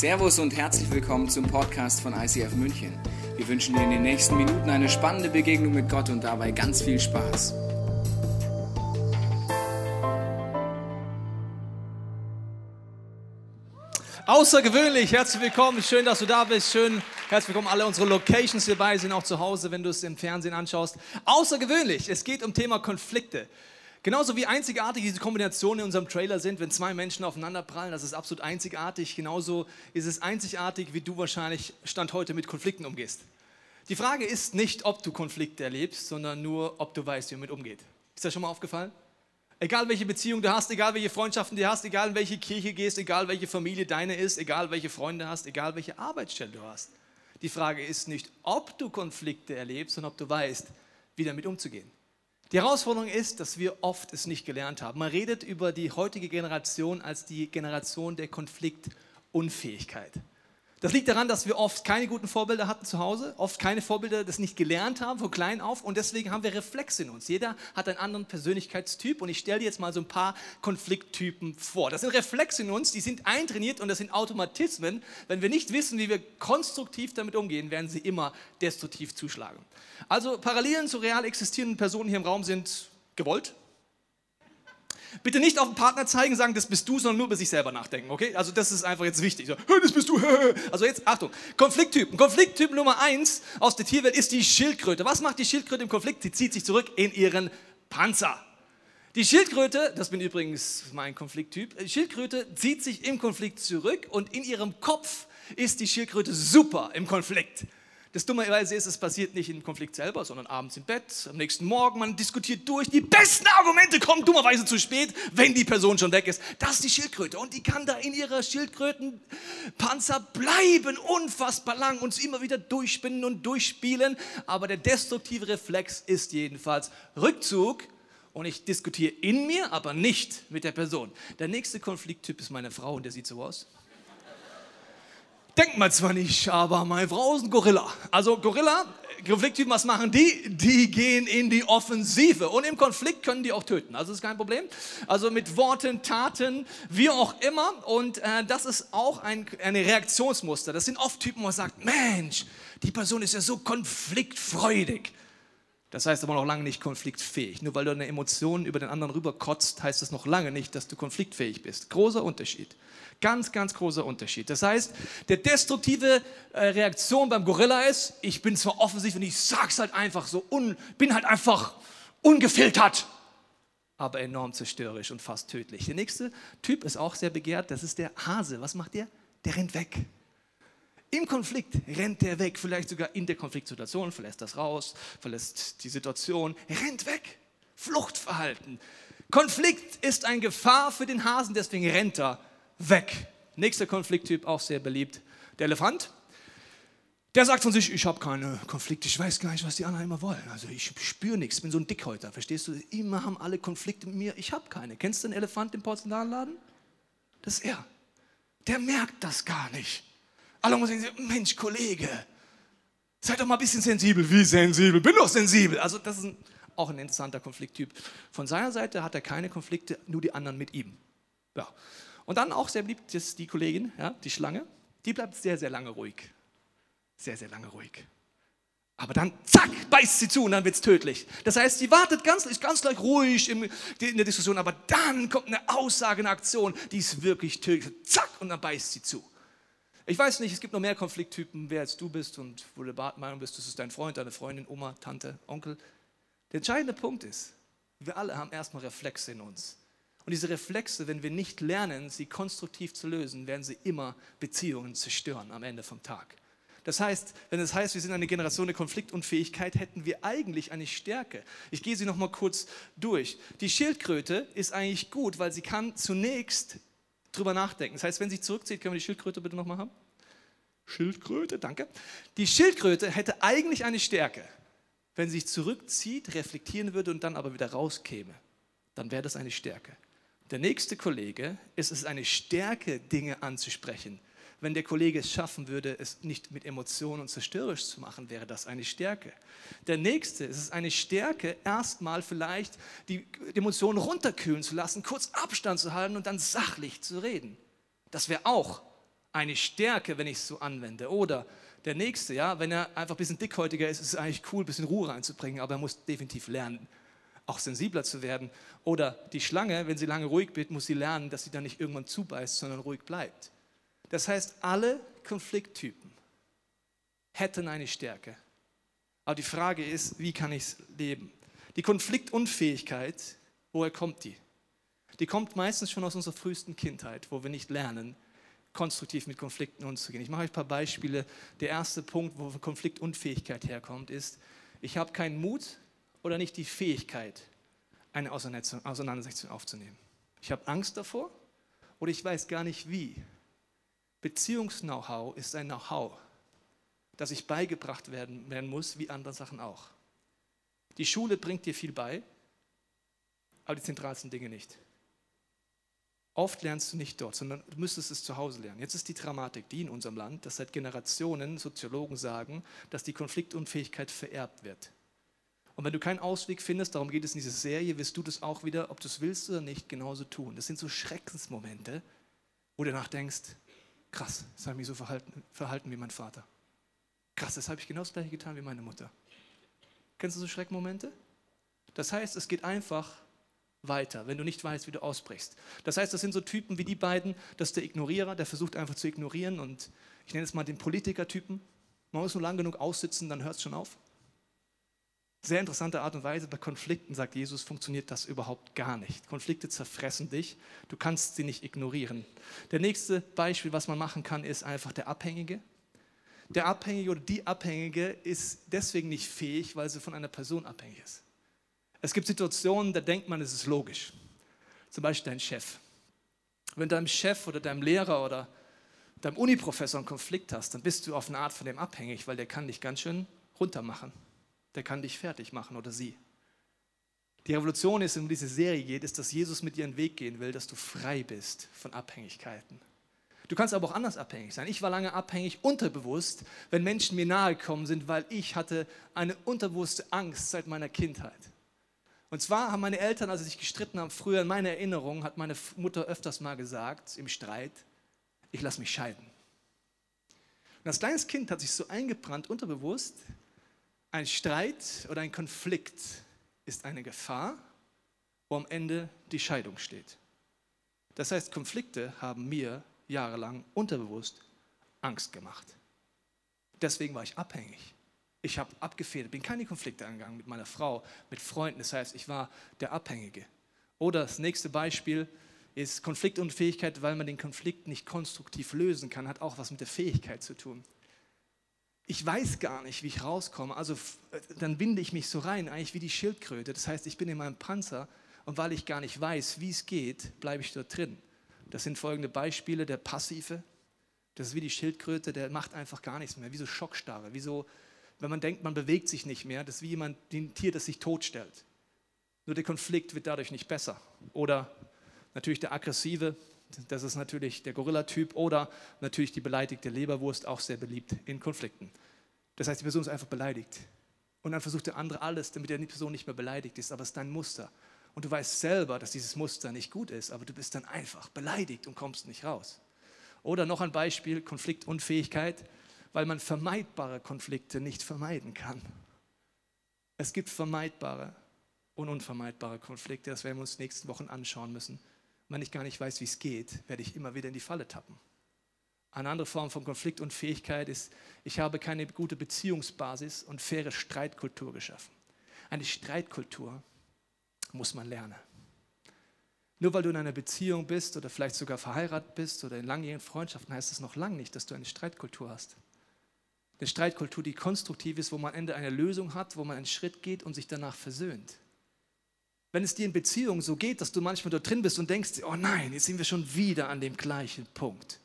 Servus und herzlich willkommen zum Podcast von ICF München. Wir wünschen dir in den nächsten Minuten eine spannende Begegnung mit Gott und dabei ganz viel Spaß. Außergewöhnlich, herzlich willkommen, schön, dass du da bist, schön, herzlich willkommen alle unsere Locations hier bei sind auch zu Hause, wenn du es im Fernsehen anschaust. Außergewöhnlich, es geht um Thema Konflikte. Genauso wie einzigartig diese Kombinationen in unserem Trailer sind, wenn zwei Menschen aufeinander prallen, das ist absolut einzigartig. Genauso ist es einzigartig, wie du wahrscheinlich Stand heute mit Konflikten umgehst. Die Frage ist nicht, ob du Konflikte erlebst, sondern nur, ob du weißt, wie man mit umgeht. Ist das schon mal aufgefallen? Egal welche Beziehung du hast, egal welche Freundschaften du hast, egal in welche Kirche gehst, egal welche Familie deine ist, egal welche Freunde hast, egal welche Arbeitsstelle du hast. Die Frage ist nicht, ob du Konflikte erlebst, sondern ob du weißt, wie damit umzugehen. Die Herausforderung ist, dass wir oft es nicht gelernt haben. Man redet über die heutige Generation als die Generation der Konfliktunfähigkeit. Das liegt daran, dass wir oft keine guten Vorbilder hatten zu Hause, oft keine Vorbilder das nicht gelernt haben von klein auf und deswegen haben wir Reflexe in uns. Jeder hat einen anderen Persönlichkeitstyp und ich stelle dir jetzt mal so ein paar Konflikttypen vor. Das sind Reflexe in uns, die sind eintrainiert und das sind Automatismen. Wenn wir nicht wissen, wie wir konstruktiv damit umgehen, werden sie immer destruktiv zuschlagen. Also Parallelen zu real existierenden Personen hier im Raum sind gewollt, Bitte nicht auf den Partner zeigen, sagen, das bist du, sondern nur über sich selber nachdenken, okay? Also das ist einfach jetzt wichtig. So, das bist du. Also jetzt, Achtung, Konflikttypen. Konflikttyp Nummer eins aus der Tierwelt ist die Schildkröte. Was macht die Schildkröte im Konflikt? Sie zieht sich zurück in ihren Panzer. Die Schildkröte, das bin übrigens mein Konflikttyp, die Schildkröte zieht sich im Konflikt zurück und in ihrem Kopf ist die Schildkröte super im Konflikt. Das Dummerweise ist, es passiert nicht im Konflikt selber, sondern abends im Bett, am nächsten Morgen, man diskutiert durch. Die besten Argumente kommen dummerweise zu spät, wenn die Person schon weg ist. Das ist die Schildkröte und die kann da in ihrer Schildkrötenpanzer bleiben, unfassbar lang, uns immer wieder durchspinnen und durchspielen. Aber der destruktive Reflex ist jedenfalls Rückzug und ich diskutiere in mir, aber nicht mit der Person. Der nächste Konflikttyp ist meine Frau und der sieht so aus. Denkt man zwar nicht, aber meine Frau ist ein Gorilla. Also Gorilla, Konflikttypen, was machen die? Die gehen in die Offensive. Und im Konflikt können die auch töten. Also das ist kein Problem. Also mit Worten, Taten, wie auch immer. Und äh, das ist auch ein eine Reaktionsmuster. Das sind oft Typen, wo man sagt, Mensch, die Person ist ja so konfliktfreudig. Das heißt aber noch lange nicht konfliktfähig. Nur weil du eine Emotion über den anderen rüberkotzt, heißt das noch lange nicht, dass du konfliktfähig bist. Großer Unterschied. Ganz, ganz großer Unterschied. Das heißt, der destruktive äh, Reaktion beim Gorilla ist, ich bin zwar offensiv und ich sag's halt einfach so, un, bin halt einfach ungefiltert, aber enorm zerstörerisch und fast tödlich. Der nächste Typ ist auch sehr begehrt, das ist der Hase. Was macht der? Der rennt weg. Im Konflikt rennt der weg, vielleicht sogar in der Konfliktsituation, verlässt das raus, verlässt die Situation, rennt weg. Fluchtverhalten. Konflikt ist eine Gefahr für den Hasen, deswegen rennt er weg. Nächster Konflikttyp, auch sehr beliebt, der Elefant. Der sagt von sich, ich habe keine Konflikte, ich weiß gar nicht, was die anderen immer wollen. Also ich spüre nichts, ich bin so ein Dickhäuter, verstehst du? Immer haben alle Konflikte mit mir, ich habe keine. Kennst du den Elefant im Porzellanladen? Das ist er. Der merkt das gar nicht. Alle muss sagen, Mensch, Kollege, sei doch mal ein bisschen sensibel. Wie sensibel? Bin doch sensibel. Also das ist ein, auch ein interessanter Konflikttyp. Von seiner Seite hat er keine Konflikte, nur die anderen mit ihm. Ja. Und dann auch sehr beliebt ist die Kollegin, ja, die Schlange, die bleibt sehr, sehr lange ruhig. Sehr, sehr lange ruhig. Aber dann, zack, beißt sie zu und dann wird es tödlich. Das heißt, sie wartet ganz, ganz gleich ruhig in, in der Diskussion, aber dann kommt eine Aussage, eine Aktion, die ist wirklich tödlich. Zack, und dann beißt sie zu. Ich weiß nicht, es gibt noch mehr Konflikttypen, wer als du bist und wo du der Meinung bist, das ist dein Freund, deine Freundin, Oma, Tante, Onkel. Der entscheidende Punkt ist, wir alle haben erstmal Reflexe in uns. Und diese Reflexe, wenn wir nicht lernen, sie konstruktiv zu lösen, werden sie immer Beziehungen zerstören am Ende vom Tag. Das heißt, wenn es heißt, wir sind eine Generation der Konfliktunfähigkeit, hätten wir eigentlich eine Stärke. Ich gehe sie noch mal kurz durch. Die Schildkröte ist eigentlich gut, weil sie kann zunächst drüber nachdenken. Das heißt, wenn sie zurückzieht, können wir die Schildkröte bitte noch mal haben? Schildkröte, danke. Die Schildkröte hätte eigentlich eine Stärke. Wenn sie sich zurückzieht, reflektieren würde und dann aber wieder rauskäme, dann wäre das eine Stärke. Der nächste Kollege ist es eine Stärke, Dinge anzusprechen. Wenn der Kollege es schaffen würde, es nicht mit Emotionen und zerstörerisch zu machen, wäre das eine Stärke. Der nächste ist es eine Stärke, erstmal vielleicht die Emotionen runterkühlen zu lassen, kurz Abstand zu halten und dann sachlich zu reden. Das wäre auch eine Stärke, wenn ich es so anwende. Oder der nächste, ja, wenn er einfach ein bisschen dickhäutiger ist, ist es eigentlich cool, ein bisschen Ruhe reinzubringen, aber er muss definitiv lernen, auch sensibler zu werden. Oder die Schlange, wenn sie lange ruhig wird, muss sie lernen, dass sie dann nicht irgendwann zubeißt, sondern ruhig bleibt. Das heißt, alle Konflikttypen hätten eine Stärke. Aber die Frage ist, wie kann ich es leben? Die Konfliktunfähigkeit, woher kommt die? Die kommt meistens schon aus unserer frühesten Kindheit, wo wir nicht lernen, konstruktiv mit Konflikten umzugehen. Ich mache euch ein paar Beispiele. Der erste Punkt, wo Konfliktunfähigkeit herkommt, ist, ich habe keinen Mut oder nicht die Fähigkeit, eine Auseinandersetzung aufzunehmen. Ich habe Angst davor oder ich weiß gar nicht wie. Beziehungs-Know-how ist ein Know-how, das ich beigebracht werden, werden muss, wie andere Sachen auch. Die Schule bringt dir viel bei, aber die zentralsten Dinge nicht. Oft lernst du nicht dort, sondern du müsstest es zu Hause lernen. Jetzt ist die Dramatik die in unserem Land, dass seit Generationen Soziologen sagen, dass die Konfliktunfähigkeit vererbt wird. Und wenn du keinen Ausweg findest, darum geht es in dieser Serie, wirst du das auch wieder, ob du es willst oder nicht, genauso tun. Das sind so Schreckensmomente, wo du danach denkst, krass, das habe ich mich so verhalten, verhalten wie mein Vater. Krass, das habe ich genau das gleiche getan wie meine Mutter. Kennst du so Schreckmomente? Das heißt, es geht einfach weiter, wenn du nicht weißt, wie du ausbrichst. Das heißt, das sind so Typen wie die beiden, das ist der Ignorierer, der versucht einfach zu ignorieren und ich nenne es mal den Politikertypen. Man muss nur lang genug aussitzen, dann hört es schon auf. Sehr interessante Art und Weise. Bei Konflikten, sagt Jesus, funktioniert das überhaupt gar nicht. Konflikte zerfressen dich. Du kannst sie nicht ignorieren. Der nächste Beispiel, was man machen kann, ist einfach der Abhängige. Der Abhängige oder die Abhängige ist deswegen nicht fähig, weil sie von einer Person abhängig ist. Es gibt Situationen, da denkt man, es ist logisch. Zum Beispiel dein Chef. Wenn deinem Chef oder deinem Lehrer oder deinem Uniprofessor einen Konflikt hast, dann bist du auf eine Art von dem abhängig, weil der kann dich ganz schön runtermachen. Der kann dich fertig machen oder sie. Die Revolution ist, um diese Serie geht, ist, dass Jesus mit dir einen Weg gehen will, dass du frei bist von Abhängigkeiten. Du kannst aber auch anders abhängig sein. Ich war lange abhängig, unterbewusst, wenn Menschen mir nahe gekommen sind, weil ich hatte eine unterbewusste Angst seit meiner Kindheit. Und zwar haben meine Eltern, als sie sich gestritten haben, früher in meiner Erinnerung, hat meine Mutter öfters mal gesagt, im Streit, ich lasse mich scheiden. Und als kleines Kind hat sich so eingebrannt, unterbewusst, ein Streit oder ein Konflikt ist eine Gefahr, wo am Ende die Scheidung steht. Das heißt, Konflikte haben mir jahrelang unterbewusst Angst gemacht. Deswegen war ich abhängig. Ich habe abgefedert, bin keine Konflikte angegangen mit meiner Frau, mit Freunden. Das heißt, ich war der Abhängige. Oder das nächste Beispiel ist Konfliktunfähigkeit, weil man den Konflikt nicht konstruktiv lösen kann, hat auch was mit der Fähigkeit zu tun. Ich weiß gar nicht, wie ich rauskomme, also dann binde ich mich so rein, eigentlich wie die Schildkröte. Das heißt, ich bin in meinem Panzer und weil ich gar nicht weiß, wie es geht, bleibe ich dort drin. Das sind folgende Beispiele. Der Passive, das ist wie die Schildkröte, der macht einfach gar nichts mehr, wie so Schockstarre, wie so wenn man denkt, man bewegt sich nicht mehr, das ist wie jemand, ein Tier, das sich totstellt. Nur der Konflikt wird dadurch nicht besser. Oder natürlich der aggressive, das ist natürlich der Gorilla-Typ. Oder natürlich die beleidigte Leberwurst, auch sehr beliebt in Konflikten. Das heißt, die Person ist einfach beleidigt. Und dann versucht der andere alles, damit die Person nicht mehr beleidigt ist. Aber es ist dein Muster. Und du weißt selber, dass dieses Muster nicht gut ist, aber du bist dann einfach beleidigt und kommst nicht raus. Oder noch ein Beispiel, Konfliktunfähigkeit weil man vermeidbare Konflikte nicht vermeiden kann. Es gibt vermeidbare und unvermeidbare Konflikte, das werden wir uns nächsten Wochen anschauen müssen. Wenn ich gar nicht weiß, wie es geht, werde ich immer wieder in die Falle tappen. Eine andere Form von Konfliktunfähigkeit ist, ich habe keine gute Beziehungsbasis und faire Streitkultur geschaffen. Eine Streitkultur muss man lernen. Nur weil du in einer Beziehung bist oder vielleicht sogar verheiratet bist oder in langjährigen Freundschaften, heißt es noch lange nicht, dass du eine Streitkultur hast eine Streitkultur, die konstruktiv ist, wo man am Ende eine Lösung hat, wo man einen Schritt geht und sich danach versöhnt. Wenn es dir in Beziehungen so geht, dass du manchmal dort drin bist und denkst, oh nein, jetzt sind wir schon wieder an dem gleichen Punkt,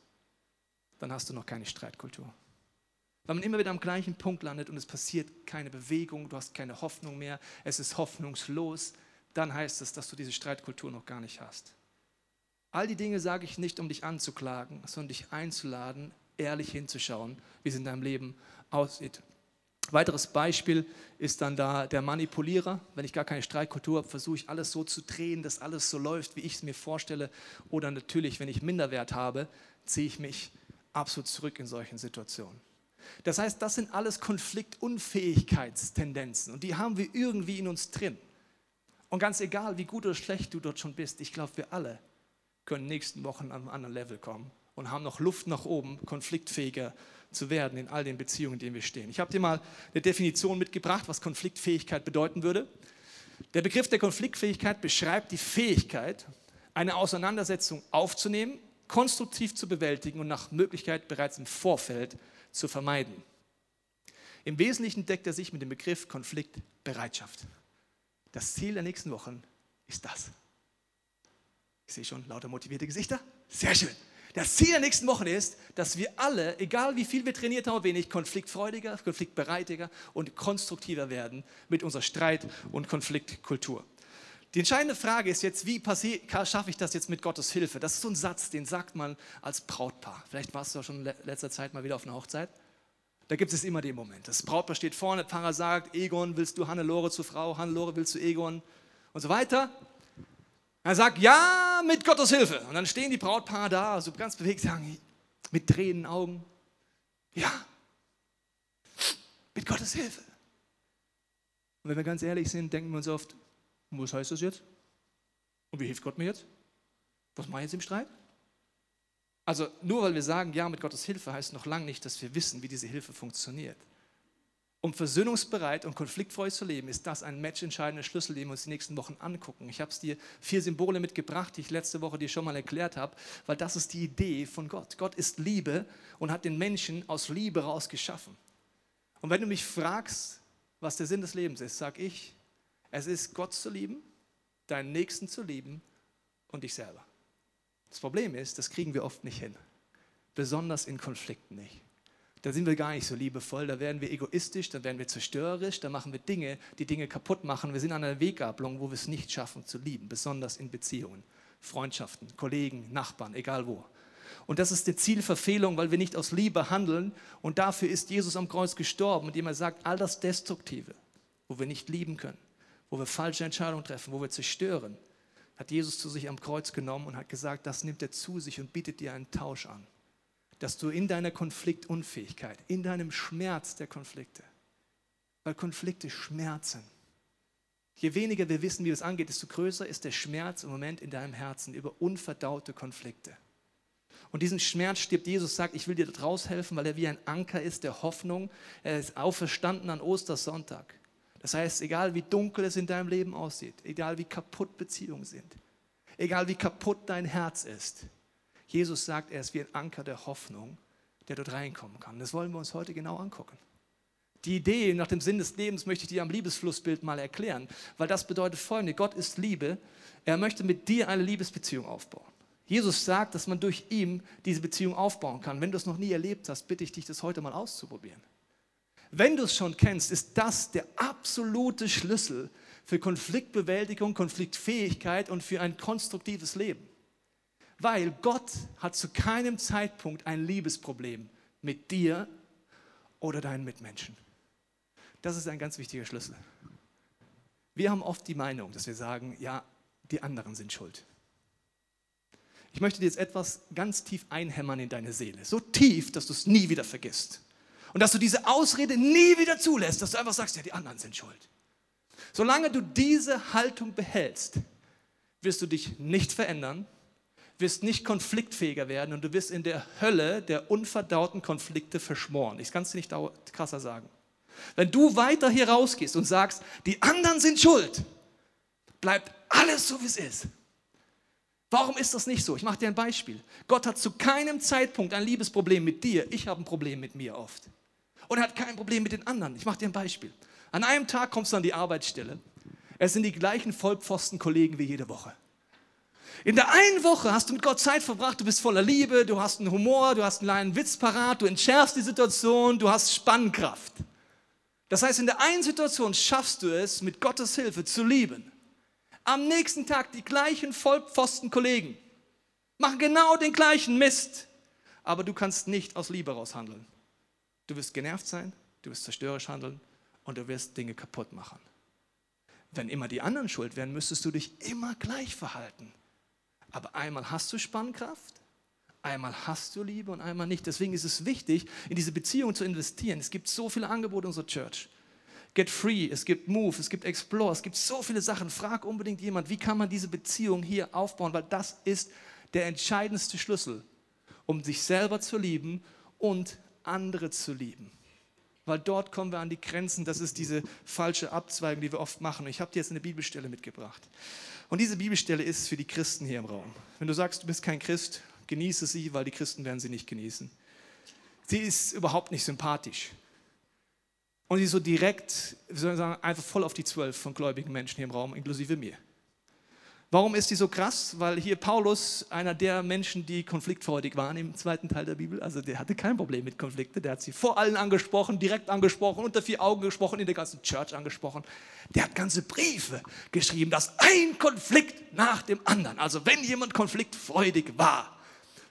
dann hast du noch keine Streitkultur. Weil man immer wieder am gleichen Punkt landet und es passiert keine Bewegung, du hast keine Hoffnung mehr, es ist hoffnungslos, dann heißt es, dass du diese Streitkultur noch gar nicht hast. All die Dinge sage ich nicht, um dich anzuklagen, sondern dich einzuladen, ehrlich hinzuschauen, wie es in deinem Leben aussieht. Weiteres Beispiel ist dann da der Manipulierer. Wenn ich gar keine Streitkultur habe, versuche ich alles so zu drehen, dass alles so läuft, wie ich es mir vorstelle. Oder natürlich, wenn ich Minderwert habe, ziehe ich mich absolut zurück in solchen Situationen. Das heißt, das sind alles Konfliktunfähigkeitstendenzen und die haben wir irgendwie in uns drin. Und ganz egal, wie gut oder schlecht du dort schon bist, ich glaube, wir alle können nächsten Wochen an einem anderen Level kommen und haben noch Luft nach oben, konfliktfähiger zu werden in all den Beziehungen, in denen wir stehen. Ich habe dir mal eine Definition mitgebracht, was Konfliktfähigkeit bedeuten würde. Der Begriff der Konfliktfähigkeit beschreibt die Fähigkeit, eine Auseinandersetzung aufzunehmen, konstruktiv zu bewältigen und nach Möglichkeit bereits im Vorfeld zu vermeiden. Im Wesentlichen deckt er sich mit dem Begriff Konfliktbereitschaft. Das Ziel der nächsten Wochen ist das. Ich sehe schon lauter motivierte Gesichter. Sehr schön. Das Ziel der nächsten Wochen ist, dass wir alle, egal wie viel wir trainiert haben wenig, konfliktfreudiger, konfliktbereitiger und konstruktiver werden mit unserer Streit- und Konfliktkultur. Die entscheidende Frage ist jetzt, wie schaffe ich das jetzt mit Gottes Hilfe? Das ist so ein Satz, den sagt man als Brautpaar. Vielleicht warst du auch schon in letzter Zeit mal wieder auf einer Hochzeit. Da gibt es immer den Moment. Das Brautpaar steht vorne, Pfarrer sagt, Egon, willst du Hannelore zur Frau? Hannelore, willst du Egon? Und so weiter. Er sagt, ja, mit Gottes Hilfe. Und dann stehen die Brautpaare da, so ganz bewegt, sagen, mit Tränen Augen, ja, mit Gottes Hilfe. Und wenn wir ganz ehrlich sind, denken wir uns oft, was heißt das jetzt? Und wie hilft Gott mir jetzt? Was mache ich jetzt im Streit? Also nur weil wir sagen, ja, mit Gottes Hilfe, heißt noch lange nicht, dass wir wissen, wie diese Hilfe funktioniert. Um versöhnungsbereit und konfliktfrei zu leben, ist das ein matchentscheidender Schlüssel, den wir uns die nächsten Wochen angucken. Ich habe es dir vier Symbole mitgebracht, die ich letzte Woche dir schon mal erklärt habe, weil das ist die Idee von Gott. Gott ist Liebe und hat den Menschen aus Liebe raus geschaffen. Und wenn du mich fragst, was der Sinn des Lebens ist, sage ich, es ist Gott zu lieben, deinen Nächsten zu lieben und dich selber. Das Problem ist, das kriegen wir oft nicht hin, besonders in Konflikten nicht da sind wir gar nicht so liebevoll, da werden wir egoistisch, da werden wir zerstörerisch, da machen wir Dinge, die Dinge kaputt machen. Wir sind an einer Weggabelung, wo wir es nicht schaffen zu lieben, besonders in Beziehungen, Freundschaften, Kollegen, Nachbarn, egal wo. Und das ist die Zielverfehlung, weil wir nicht aus Liebe handeln. Und dafür ist Jesus am Kreuz gestorben, indem er sagt, all das Destruktive, wo wir nicht lieben können, wo wir falsche Entscheidungen treffen, wo wir zerstören, hat Jesus zu sich am Kreuz genommen und hat gesagt, das nimmt er zu sich und bietet dir einen Tausch an dass du in deiner Konfliktunfähigkeit, in deinem Schmerz der Konflikte, weil Konflikte schmerzen. Je weniger wir wissen, wie das angeht, desto größer ist der Schmerz im Moment in deinem Herzen über unverdaute Konflikte. Und diesen Schmerz stirbt Jesus, sagt, ich will dir daraus helfen, weil er wie ein Anker ist der Hoffnung. Er ist auferstanden an Ostersonntag. Das heißt, egal wie dunkel es in deinem Leben aussieht, egal wie kaputt Beziehungen sind, egal wie kaputt dein Herz ist, Jesus sagt, er ist wie ein Anker der Hoffnung, der dort reinkommen kann. Das wollen wir uns heute genau angucken. Die Idee nach dem Sinn des Lebens möchte ich dir am Liebesflussbild mal erklären, weil das bedeutet folgende, Gott ist Liebe, er möchte mit dir eine Liebesbeziehung aufbauen. Jesus sagt, dass man durch ihn diese Beziehung aufbauen kann. Wenn du es noch nie erlebt hast, bitte ich dich, das heute mal auszuprobieren. Wenn du es schon kennst, ist das der absolute Schlüssel für Konfliktbewältigung, Konfliktfähigkeit und für ein konstruktives Leben. Weil Gott hat zu keinem Zeitpunkt ein Liebesproblem mit dir oder deinen Mitmenschen. Das ist ein ganz wichtiger Schlüssel. Wir haben oft die Meinung, dass wir sagen, ja, die anderen sind schuld. Ich möchte dir jetzt etwas ganz tief einhämmern in deine Seele. So tief, dass du es nie wieder vergisst. Und dass du diese Ausrede nie wieder zulässt, dass du einfach sagst, ja, die anderen sind schuld. Solange du diese Haltung behältst, wirst du dich nicht verändern wirst nicht konfliktfähiger werden und du wirst in der Hölle der unverdauten Konflikte verschmoren. Ich kann es nicht krasser sagen. Wenn du weiter hier rausgehst und sagst, die anderen sind schuld, bleibt alles so, wie es ist. Warum ist das nicht so? Ich mache dir ein Beispiel. Gott hat zu keinem Zeitpunkt ein Liebesproblem mit dir. Ich habe ein Problem mit mir oft. Und er hat kein Problem mit den anderen. Ich mache dir ein Beispiel. An einem Tag kommst du an die Arbeitsstelle. Es sind die gleichen Vollpfosten-Kollegen wie jede Woche. In der einen Woche hast du mit Gott Zeit verbracht, du bist voller Liebe, du hast einen Humor, du hast einen kleinen Witz parat, du entschärfst die Situation, du hast Spannkraft. Das heißt, in der einen Situation schaffst du es, mit Gottes Hilfe zu lieben. Am nächsten Tag die gleichen Vollpfosten-Kollegen machen genau den gleichen Mist, aber du kannst nicht aus Liebe raus handeln. Du wirst genervt sein, du wirst zerstörerisch handeln und du wirst Dinge kaputt machen. Wenn immer die anderen schuld wären, müsstest du dich immer gleich verhalten. Aber einmal hast du Spannkraft, Einmal hast du Liebe und einmal nicht. Deswegen ist es wichtig, in diese Beziehung zu investieren. Es gibt so viele Angebote in unserer Church. Get Free, es gibt Move, es gibt Explore, es gibt so viele Sachen. Frag unbedingt jemand, wie kann man diese Beziehung hier aufbauen, weil das ist der entscheidendste Schlüssel, um sich selber zu lieben und andere zu lieben. Weil dort kommen wir an die Grenzen, das ist diese falsche Abzweigung, die wir oft machen. Ich habe dir jetzt eine Bibelstelle mitgebracht. Und diese Bibelstelle ist für die Christen hier im Raum. Wenn du sagst, du bist kein Christ, genieße sie, weil die Christen werden sie nicht genießen. Sie ist überhaupt nicht sympathisch. Und sie ist so direkt, wie soll ich sagen, einfach voll auf die zwölf von gläubigen Menschen hier im Raum, inklusive mir. Warum ist die so krass? Weil hier Paulus, einer der Menschen, die konfliktfreudig waren im zweiten Teil der Bibel, also der hatte kein Problem mit Konflikten, der hat sie vor allen angesprochen, direkt angesprochen, unter vier Augen gesprochen, in der ganzen Church angesprochen. Der hat ganze Briefe geschrieben, dass ein Konflikt nach dem anderen, also wenn jemand konfliktfreudig war,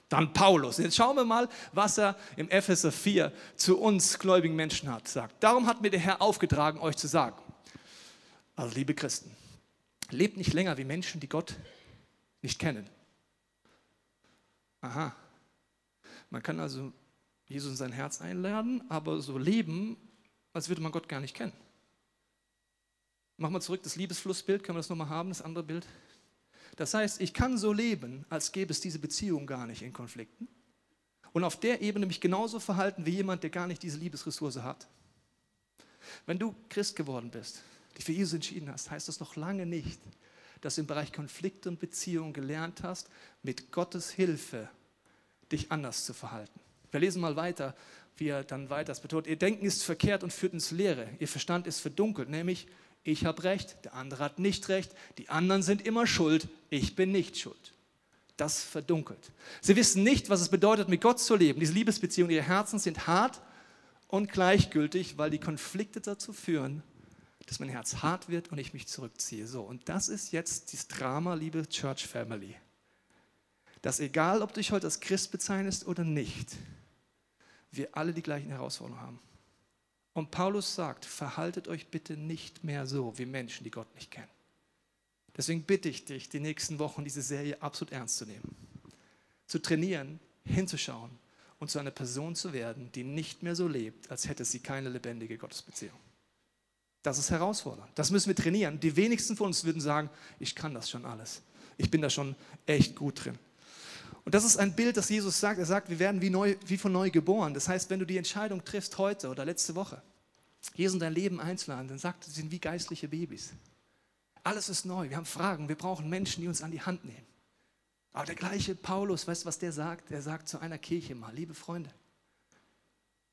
dann Paulus. Jetzt schauen wir mal, was er im Epheser 4 zu uns gläubigen Menschen hat, sagt. Darum hat mir der Herr aufgetragen, euch zu sagen. Also liebe Christen, lebt nicht länger wie Menschen, die Gott nicht kennen. Aha. Man kann also Jesus in sein Herz einladen, aber so leben, als würde man Gott gar nicht kennen. Machen wir zurück das Liebesflussbild, können wir das nochmal haben, das andere Bild? Das heißt, ich kann so leben, als gäbe es diese Beziehung gar nicht in Konflikten. Und auf der Ebene mich genauso verhalten wie jemand, der gar nicht diese Liebesressource hat. Wenn du Christ geworden bist, dich für Jesus entschieden hast, heißt das noch lange nicht, dass du im Bereich Konflikte und Beziehungen gelernt hast, mit Gottes Hilfe dich anders zu verhalten. Wir lesen mal weiter, wie er dann weiter betont. Ihr Denken ist verkehrt und führt ins Leere. Ihr Verstand ist verdunkelt, nämlich ich habe recht, der andere hat nicht recht, die anderen sind immer schuld, ich bin nicht schuld. Das verdunkelt. Sie wissen nicht, was es bedeutet, mit Gott zu leben. Diese Liebesbeziehungen, ihre Herzen sind hart und gleichgültig, weil die Konflikte dazu führen, dass mein Herz hart wird und ich mich zurückziehe. So, und das ist jetzt das Drama, liebe Church Family. Dass egal, ob du dich heute als Christ bezeichnest oder nicht, wir alle die gleichen Herausforderungen haben. Und Paulus sagt, verhaltet euch bitte nicht mehr so wie Menschen, die Gott nicht kennen. Deswegen bitte ich dich, die nächsten Wochen diese Serie absolut ernst zu nehmen. Zu trainieren, hinzuschauen und zu einer Person zu werden, die nicht mehr so lebt, als hätte sie keine lebendige Gottesbeziehung. Das ist herausfordernd. Das müssen wir trainieren. Die wenigsten von uns würden sagen, ich kann das schon alles. Ich bin da schon echt gut drin. Und das ist ein Bild, das Jesus sagt. Er sagt, wir werden wie, neu, wie von neu geboren. Das heißt, wenn du die Entscheidung triffst heute oder letzte Woche, Jesus in dein Leben einzuladen, dann sagt, sie sind wie geistliche Babys. Alles ist neu. Wir haben Fragen. Wir brauchen Menschen, die uns an die Hand nehmen. Aber der gleiche Paulus, weißt du, was der sagt? Er sagt zu einer Kirche mal, liebe Freunde,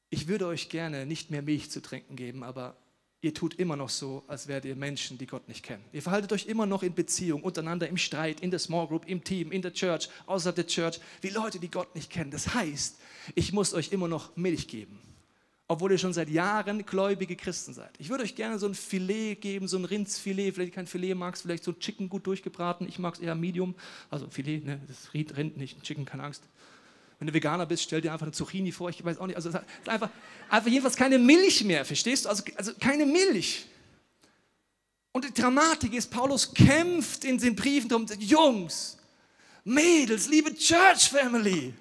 ich würde euch gerne nicht mehr Milch zu trinken geben, aber ihr tut immer noch so, als wärt ihr Menschen, die Gott nicht kennen. Ihr verhaltet euch immer noch in Beziehung, untereinander, im Streit, in der Small Group, im Team, in der Church, außerhalb der Church, wie Leute, die Gott nicht kennen. Das heißt, ich muss euch immer noch Milch geben, obwohl ihr schon seit Jahren gläubige Christen seid. Ich würde euch gerne so ein Filet geben, so ein Rindsfilet, vielleicht kein Filet magst, vielleicht so ein Chicken gut durchgebraten. Ich mag es eher Medium, also Filet, ne, das Rind nicht, Chicken, keine Angst. Wenn du Veganer bist, stell dir einfach eine Zucchini vor. Ich weiß auch nicht. Also es einfach, einfach jedenfalls keine Milch mehr, verstehst du? Also, also keine Milch. Und die Dramatik ist, Paulus kämpft in den Briefen darum, Jungs, Mädels, liebe Church Family,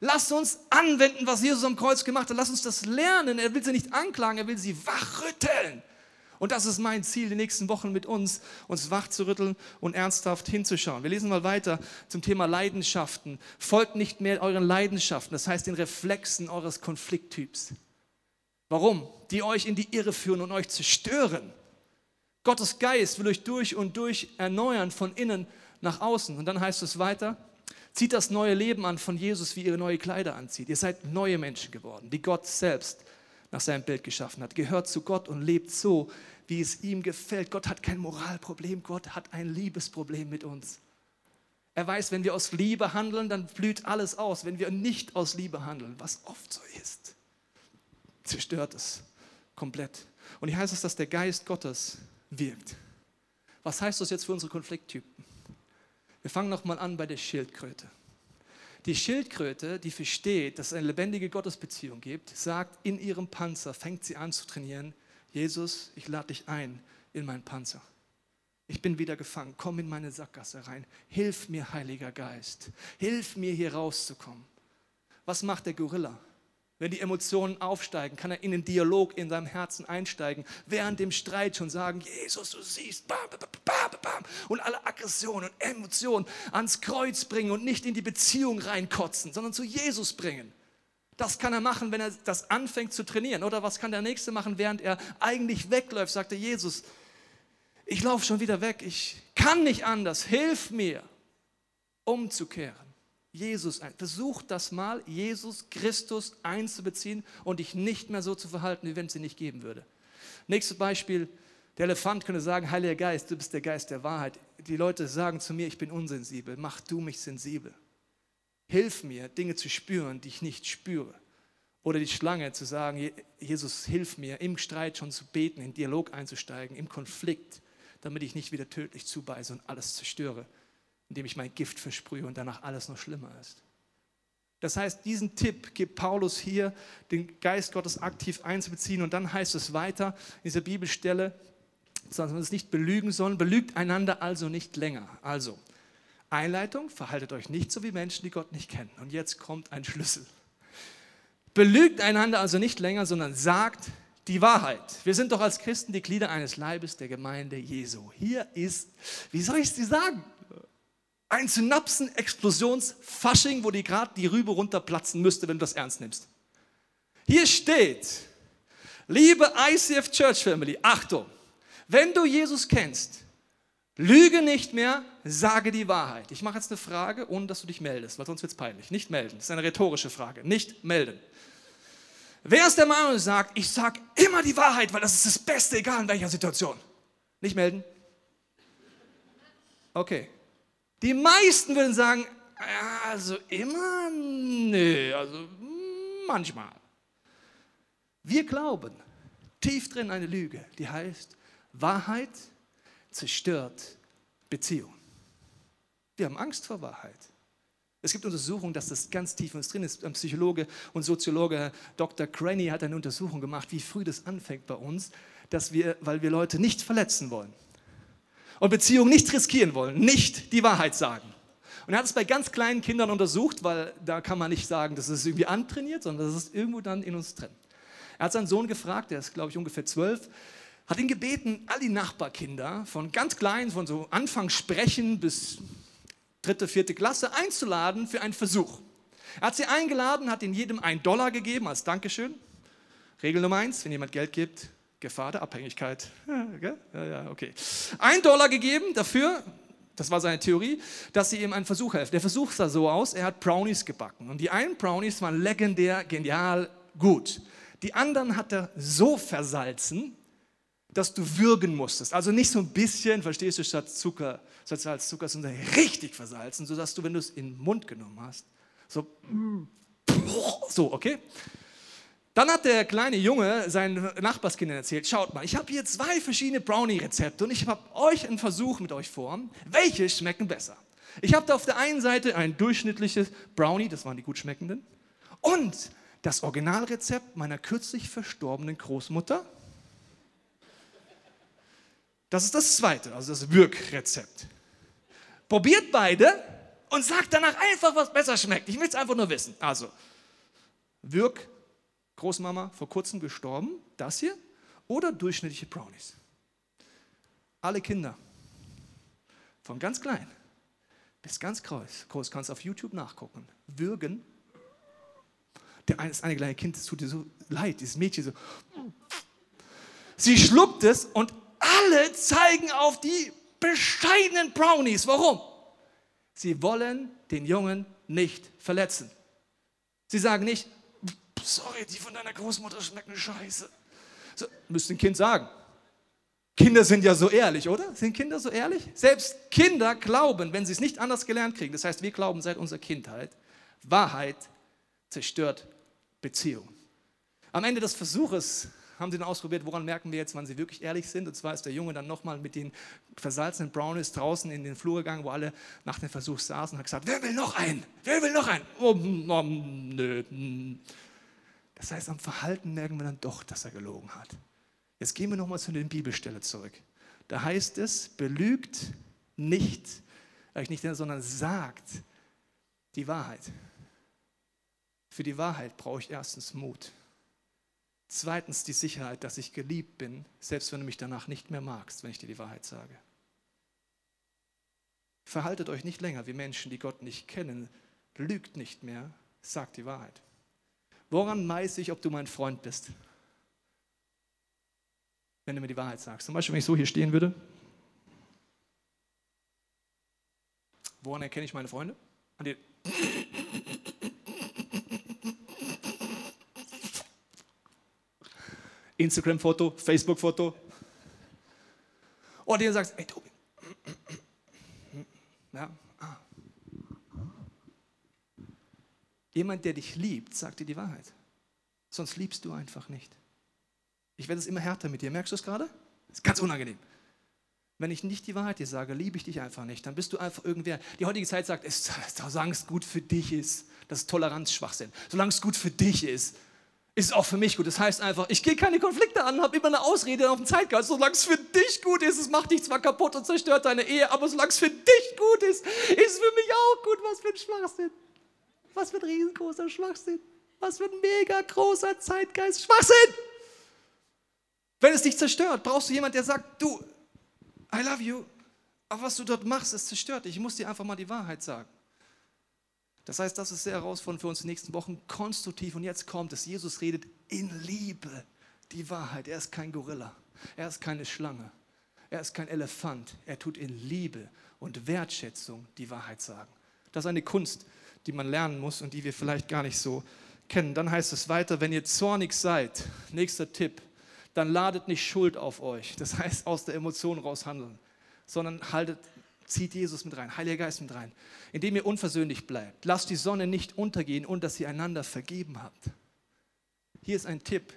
lasst uns anwenden, was Jesus am Kreuz gemacht hat. Lasst uns das lernen. Er will sie nicht anklagen, er will sie wachrütteln. Und das ist mein Ziel, die nächsten Wochen mit uns, uns wach zu rütteln und ernsthaft hinzuschauen. Wir lesen mal weiter zum Thema Leidenschaften. Folgt nicht mehr euren Leidenschaften, das heißt den Reflexen eures Konflikttyps. Warum? Die euch in die Irre führen und euch zerstören. Gottes Geist will euch durch und durch erneuern, von innen nach außen. Und dann heißt es weiter, zieht das neue Leben an von Jesus, wie ihr neue Kleider anzieht. Ihr seid neue Menschen geworden, die Gott selbst nach seinem Bild geschaffen hat, gehört zu Gott und lebt so, wie es ihm gefällt. Gott hat kein Moralproblem, Gott hat ein Liebesproblem mit uns. Er weiß, wenn wir aus Liebe handeln, dann blüht alles aus. Wenn wir nicht aus Liebe handeln, was oft so ist, zerstört es komplett. Und hier heißt es, dass der Geist Gottes wirkt. Was heißt das jetzt für unsere Konflikttypen? Wir fangen nochmal an bei der Schildkröte. Die Schildkröte, die versteht, dass es eine lebendige Gottesbeziehung gibt, sagt, in ihrem Panzer fängt sie an zu trainieren, Jesus, ich lade dich ein in meinen Panzer. Ich bin wieder gefangen. Komm in meine Sackgasse rein. Hilf mir, Heiliger Geist. Hilf mir, hier rauszukommen. Was macht der Gorilla? Wenn die Emotionen aufsteigen, kann er in den Dialog in seinem Herzen einsteigen, während dem Streit schon sagen, Jesus, du siehst, bam, bam, bam, bam, und alle Aggressionen und Emotionen ans Kreuz bringen und nicht in die Beziehung reinkotzen, sondern zu Jesus bringen. Das kann er machen, wenn er das anfängt zu trainieren. Oder was kann der Nächste machen, während er eigentlich wegläuft, sagt er, Jesus, ich laufe schon wieder weg, ich kann nicht anders, hilf mir, umzukehren. Jesus ein. Versuch das mal, Jesus Christus einzubeziehen und dich nicht mehr so zu verhalten, wie wenn es ihn nicht geben würde. Nächstes Beispiel, der Elefant könnte sagen, Heiliger Geist, du bist der Geist der Wahrheit. Die Leute sagen zu mir, ich bin unsensibel, mach du mich sensibel. Hilf mir, Dinge zu spüren, die ich nicht spüre. Oder die Schlange zu sagen, Jesus, hilf mir, im Streit schon zu beten, in Dialog einzusteigen, im Konflikt, damit ich nicht wieder tödlich zubeiße und alles zerstöre indem ich mein Gift versprühe und danach alles noch schlimmer ist. Das heißt, diesen Tipp gibt Paulus hier, den Geist Gottes aktiv einzubeziehen. Und dann heißt es weiter in dieser Bibelstelle, dass wir uns nicht belügen sollen. Belügt einander also nicht länger. Also, Einleitung, verhaltet euch nicht so wie Menschen, die Gott nicht kennen. Und jetzt kommt ein Schlüssel. Belügt einander also nicht länger, sondern sagt die Wahrheit. Wir sind doch als Christen die Glieder eines Leibes der Gemeinde Jesu. Hier ist, wie soll ich es dir sagen? Ein Synapsen-Explosionsfasching, wo dir gerade die Rübe runterplatzen müsste, wenn du das ernst nimmst. Hier steht, liebe ICF Church Family, Achtung, wenn du Jesus kennst, lüge nicht mehr, sage die Wahrheit. Ich mache jetzt eine Frage, ohne dass du dich meldest, weil sonst wird es peinlich. Nicht melden, das ist eine rhetorische Frage. Nicht melden. Wer ist der Meinung, sagt, ich sage immer die Wahrheit, weil das ist das Beste, egal in welcher Situation? Nicht melden? Okay. Die meisten würden sagen, also immer, nö, also manchmal. Wir glauben tief drin eine Lüge, die heißt, Wahrheit zerstört Beziehung. Wir haben Angst vor Wahrheit. Es gibt Untersuchungen, dass das ganz tief in uns drin ist. Ein Psychologe und Soziologe Dr. Craney hat eine Untersuchung gemacht, wie früh das anfängt bei uns, dass wir, weil wir Leute nicht verletzen wollen und Beziehungen nicht riskieren wollen, nicht die Wahrheit sagen. Und er hat es bei ganz kleinen Kindern untersucht, weil da kann man nicht sagen, das ist irgendwie antrainiert, sondern das ist irgendwo dann in uns drin. Er hat seinen Sohn gefragt, der ist glaube ich ungefähr zwölf, hat ihn gebeten, all die Nachbarkinder von ganz klein, von so Anfang sprechen bis dritte, vierte Klasse einzuladen für einen Versuch. Er hat sie eingeladen, hat ihnen jedem einen Dollar gegeben als Dankeschön. Regel Nummer eins, wenn jemand Geld gibt, Gefahr der Abhängigkeit. Ja, ja, okay. Ein Dollar gegeben dafür, das war seine Theorie, dass sie ihm einen Versuch helfen. Der Versuch sah so aus, er hat Brownies gebacken. Und die einen Brownies waren legendär, genial, gut. Die anderen hat er so versalzen, dass du würgen musstest. Also nicht so ein bisschen, verstehst du, statt Zucker, statt Salz, Zucker, sondern richtig versalzen, sodass du, wenn du es in den Mund genommen hast, so, so, okay? Dann hat der kleine Junge seinen Nachbarskindern erzählt, schaut mal, ich habe hier zwei verschiedene Brownie-Rezepte und ich habe euch einen Versuch mit euch vor, welche schmecken besser. Ich habe da auf der einen Seite ein durchschnittliches Brownie, das waren die gut schmeckenden, und das Originalrezept meiner kürzlich verstorbenen Großmutter. Das ist das zweite, also das Wirkrezept. Probiert beide und sagt danach einfach, was besser schmeckt. Ich will es einfach nur wissen. Also, Wirkrezept Großmama vor kurzem gestorben, das hier, oder durchschnittliche Brownies. Alle Kinder, von ganz klein bis ganz groß, groß kannst du auf YouTube nachgucken, würgen. Der eine, das eine kleine Kind, das tut dir so leid, dieses Mädchen so. Sie schluckt es und alle zeigen auf die bescheidenen Brownies. Warum? Sie wollen den Jungen nicht verletzen. Sie sagen nicht, sorry, die von deiner Großmutter schmecken scheiße. So, müsste ein Kind sagen. Kinder sind ja so ehrlich, oder? Sind Kinder so ehrlich? Selbst Kinder glauben, wenn sie es nicht anders gelernt kriegen, das heißt, wir glauben seit unserer Kindheit, Wahrheit zerstört Beziehung. Am Ende des Versuches haben sie dann ausprobiert, woran merken wir jetzt, wann sie wirklich ehrlich sind. Und zwar ist der Junge dann nochmal mit den versalzenen Brownies draußen in den Flur gegangen, wo alle nach dem Versuch saßen und hat gesagt, wer will noch einen? Wer will noch einen? Oh, oh, nö. Das heißt, am Verhalten merken wir dann doch, dass er gelogen hat. Jetzt gehen wir nochmal zu der Bibelstelle zurück. Da heißt es, belügt nicht, euch nicht, sondern sagt die Wahrheit. Für die Wahrheit brauche ich erstens Mut. Zweitens die Sicherheit, dass ich geliebt bin, selbst wenn du mich danach nicht mehr magst, wenn ich dir die Wahrheit sage. Verhaltet euch nicht länger wie Menschen, die Gott nicht kennen. Lügt nicht mehr, sagt die Wahrheit. Woran weiß ich, ob du mein Freund bist? Wenn du mir die Wahrheit sagst. Zum Beispiel, wenn ich so hier stehen würde. Woran erkenne ich meine Freunde? An den Instagram-Foto, Facebook-Foto. Oder ihr sagt, ey Tobi. Ja. Jemand, der dich liebt, sagt dir die Wahrheit. Sonst liebst du einfach nicht. Ich werde es immer härter mit dir. Merkst du es gerade? Das ist ganz unangenehm. Wenn ich nicht die Wahrheit dir sage, liebe ich dich einfach nicht. Dann bist du einfach irgendwer. Die heutige Zeit sagt, es, solange es gut für dich ist, das ist Toleranzschwachsinn. Solange es gut für dich ist, ist auch für mich gut. Das heißt einfach, ich gehe keine Konflikte an, habe immer eine Ausrede auf dem Zeitgeist. Solange es für dich gut ist, es macht dich zwar kaputt und zerstört deine Ehe, aber solange es für dich gut ist, ist es für mich auch gut. Was für ein Schwachsinn. Was für ein riesengroßer Schwachsinn. Was für ein mega großer Zeitgeist. Schwachsinn! Wenn es dich zerstört, brauchst du jemanden, der sagt, du, I love you, aber was du dort machst, ist zerstört. Ich muss dir einfach mal die Wahrheit sagen. Das heißt, das ist sehr herausfordernd für uns in den nächsten Wochen, konstruktiv. Und jetzt kommt es, Jesus redet in Liebe die Wahrheit. Er ist kein Gorilla, er ist keine Schlange, er ist kein Elefant. Er tut in Liebe und Wertschätzung die Wahrheit sagen. Das ist eine Kunst, die man lernen muss und die wir vielleicht gar nicht so kennen. Dann heißt es weiter, wenn ihr zornig seid, nächster Tipp, dann ladet nicht Schuld auf euch. Das heißt, aus der Emotion raus handeln, sondern haltet Zieht Jesus mit rein, Heiliger Geist mit rein, indem ihr unversöhnlich bleibt. Lasst die Sonne nicht untergehen und dass ihr einander vergeben habt. Hier ist ein Tipp,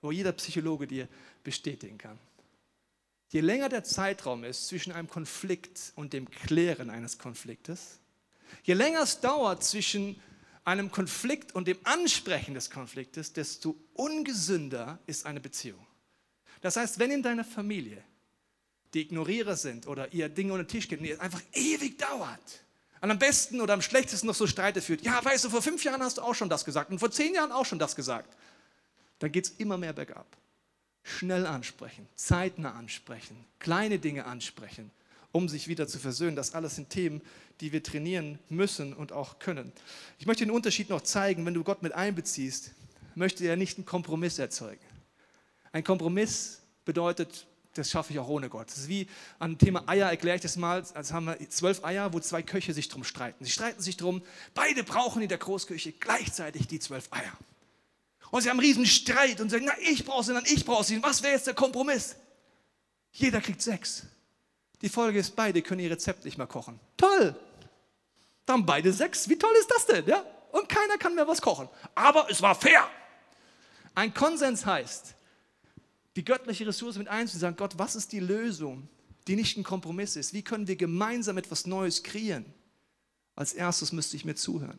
wo jeder Psychologe dir bestätigen kann. Je länger der Zeitraum ist zwischen einem Konflikt und dem Klären eines Konfliktes, je länger es dauert zwischen einem Konflikt und dem Ansprechen des Konfliktes, desto ungesünder ist eine Beziehung. Das heißt, wenn in deiner Familie die Ignorierer sind oder ihr Dinge unter den Tisch geht und es einfach ewig dauert. Und am besten oder am schlechtesten noch so Streite führt. Ja, weißt du, vor fünf Jahren hast du auch schon das gesagt und vor zehn Jahren auch schon das gesagt. Dann geht es immer mehr bergab. Schnell ansprechen, zeitnah ansprechen, kleine Dinge ansprechen, um sich wieder zu versöhnen. Das alles sind Themen, die wir trainieren müssen und auch können. Ich möchte den Unterschied noch zeigen, wenn du Gott mit einbeziehst, möchte er nicht einen Kompromiss erzeugen. Ein Kompromiss bedeutet, das schaffe ich auch ohne Gott. Das ist wie an dem Thema Eier, erkläre ich das mal. Also haben wir zwölf Eier, wo zwei Köche sich drum streiten. Sie streiten sich drum, beide brauchen in der Großküche gleichzeitig die zwölf Eier. Und sie haben einen riesen Streit und sagen, na, ich brauche sie, dann ich brauche sie. Was wäre jetzt der Kompromiss? Jeder kriegt sechs. Die Folge ist, beide können ihr Rezept nicht mehr kochen. Toll! Dann beide sechs. Wie toll ist das denn? Ja? Und keiner kann mehr was kochen. Aber es war fair. Ein Konsens heißt, die göttliche Ressource mit einzusagen, Gott, was ist die Lösung, die nicht ein Kompromiss ist? Wie können wir gemeinsam etwas Neues kreieren? Als erstes müsste ich mir zuhören.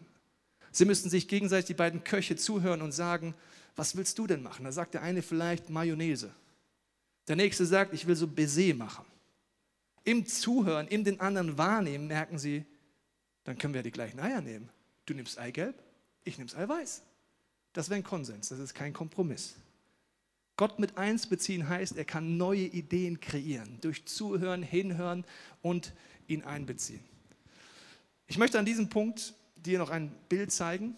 Sie müssten sich gegenseitig die beiden Köche zuhören und sagen, was willst du denn machen? Da sagt der eine vielleicht Mayonnaise. Der nächste sagt, ich will so Baiser machen. Im Zuhören, im den anderen wahrnehmen, merken sie, dann können wir die gleichen Eier nehmen. Du nimmst Eigelb, ich nehme Eiweiß. Das wäre ein Konsens, das ist kein Kompromiss. Gott mit eins beziehen heißt, er kann neue Ideen kreieren, durch Zuhören, Hinhören und ihn einbeziehen. Ich möchte an diesem Punkt dir noch ein Bild zeigen.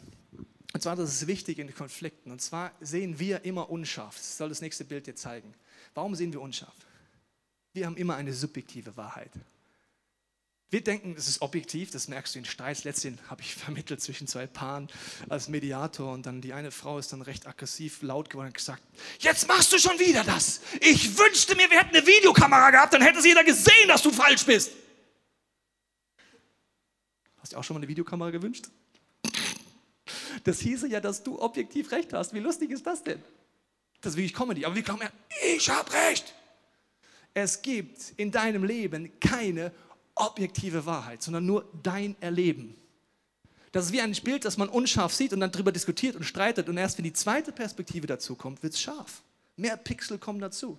Und zwar, das ist wichtig in den Konflikten. Und zwar sehen wir immer unscharf. Das soll das nächste Bild dir zeigen. Warum sehen wir unscharf? Wir haben immer eine subjektive Wahrheit. Wir denken, das ist objektiv, das merkst du in Streits. Letztens habe ich vermittelt zwischen zwei Paaren als Mediator und dann die eine Frau ist dann recht aggressiv laut geworden und gesagt, jetzt machst du schon wieder das. Ich wünschte mir, wir hätten eine Videokamera gehabt, dann hätte es jeder gesehen, dass du falsch bist. Hast du auch schon mal eine Videokamera gewünscht? Das hieße ja, dass du objektiv recht hast. Wie lustig ist das denn? Das ist wirklich Comedy. Aber wie kommen wir? Ich habe recht. Es gibt in deinem Leben keine objektive Wahrheit, sondern nur dein Erleben. Das ist wie ein Bild, das man unscharf sieht und dann darüber diskutiert und streitet und erst wenn die zweite Perspektive dazu kommt, wird es scharf. Mehr Pixel kommen dazu.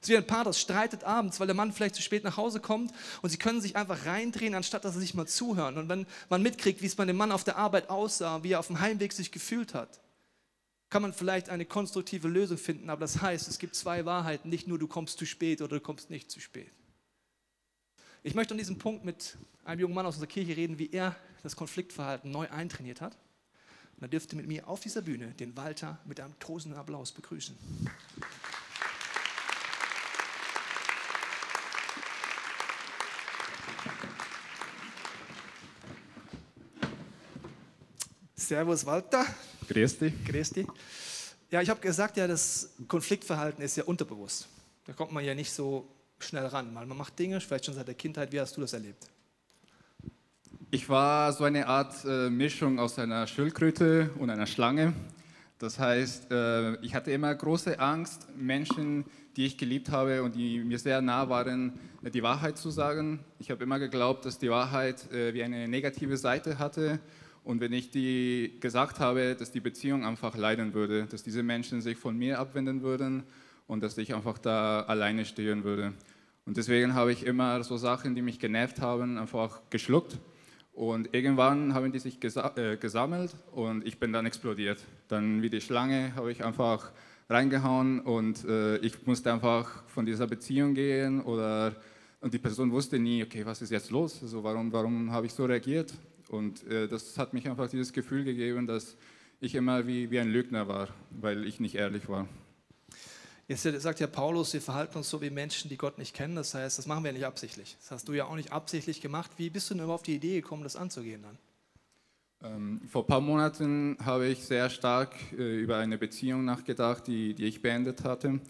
Es ist wie ein Paar, das streitet abends, weil der Mann vielleicht zu spät nach Hause kommt und sie können sich einfach reindrehen, anstatt dass sie sich mal zuhören. Und wenn man mitkriegt, wie es bei dem Mann auf der Arbeit aussah, wie er auf dem Heimweg sich gefühlt hat, kann man vielleicht eine konstruktive Lösung finden. Aber das heißt, es gibt zwei Wahrheiten, nicht nur du kommst zu spät oder du kommst nicht zu spät. Ich möchte an diesem Punkt mit einem jungen Mann aus unserer Kirche reden, wie er das Konfliktverhalten neu eintrainiert hat. Und er dürfte mit mir auf dieser Bühne den Walter mit einem tosenden Applaus begrüßen. Servus Walter. Grüß dich. Grüß dich. Ja, ich habe gesagt, ja, das Konfliktverhalten ist ja unterbewusst. Da kommt man ja nicht so schnell ran, weil man macht Dinge, vielleicht schon seit der Kindheit. Wie hast du das erlebt? Ich war so eine Art äh, Mischung aus einer Schildkröte und einer Schlange. Das heißt, äh, ich hatte immer große Angst, Menschen, die ich geliebt habe und die mir sehr nah waren, die Wahrheit zu sagen. Ich habe immer geglaubt, dass die Wahrheit äh, wie eine negative Seite hatte und wenn ich die gesagt habe, dass die Beziehung einfach leiden würde, dass diese Menschen sich von mir abwenden würden und dass ich einfach da alleine stehen würde. Und deswegen habe ich immer so Sachen, die mich genervt haben, einfach geschluckt. Und irgendwann haben die sich gesa äh, gesammelt und ich bin dann explodiert. Dann wie die Schlange habe ich einfach reingehauen und äh, ich musste einfach von dieser Beziehung gehen oder und die Person wusste nie, okay, was ist jetzt los? Also warum, warum habe ich so reagiert? Und äh, das hat mich einfach dieses Gefühl gegeben, dass ich immer wie, wie ein Lügner war, weil ich nicht ehrlich war. Jetzt sagt ja Paulus, wir verhalten uns so wie Menschen, die Gott nicht kennen. Das heißt, das machen wir nicht absichtlich. Das hast du ja auch nicht absichtlich gemacht. Wie bist du denn überhaupt auf die Idee gekommen, das anzugehen dann? Ähm, vor ein paar Monaten habe ich sehr stark äh, über eine Beziehung nachgedacht, die, die ich beendet hatte.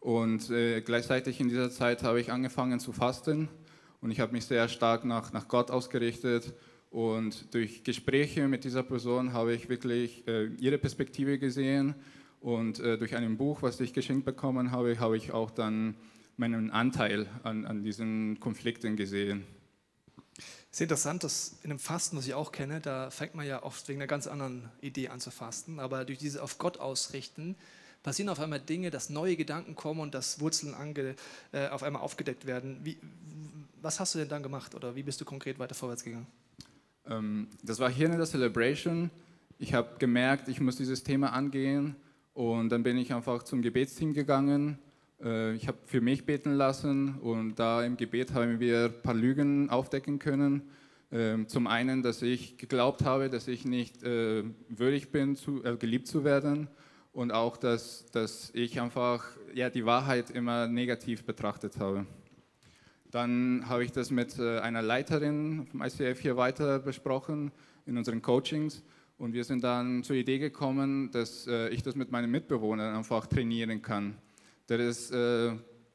Und äh, gleichzeitig in dieser Zeit habe ich angefangen zu fasten. Und ich habe mich sehr stark nach, nach Gott ausgerichtet und durch Gespräche mit dieser Person habe ich wirklich äh, ihre Perspektive gesehen. Und äh, durch ein Buch, was ich geschenkt bekommen habe, habe ich auch dann meinen Anteil an, an diesen Konflikten gesehen. Es ist interessant, dass in dem Fasten, was ich auch kenne, da fängt man ja oft wegen einer ganz anderen Idee an zu fasten. Aber durch dieses auf Gott ausrichten passieren auf einmal Dinge, dass neue Gedanken kommen und dass Wurzeln ange, äh, auf einmal aufgedeckt werden. Wie, was hast du denn dann gemacht oder wie bist du konkret weiter vorwärts gegangen? Ähm, das war hier in der Celebration. Ich habe gemerkt, ich muss dieses Thema angehen und dann bin ich einfach zum Gebetsteam gegangen. Äh, ich habe für mich beten lassen und da im Gebet haben wir ein paar Lügen aufdecken können. Ähm, zum einen, dass ich geglaubt habe, dass ich nicht äh, würdig bin, äh, geliebt zu werden und auch, dass, dass ich einfach ja, die Wahrheit immer negativ betrachtet habe. Dann habe ich das mit äh, einer Leiterin vom ICF hier weiter besprochen in unseren Coachings. Und wir sind dann zur Idee gekommen, dass äh, ich das mit meinen Mitbewohnern einfach trainieren kann. Der ist äh,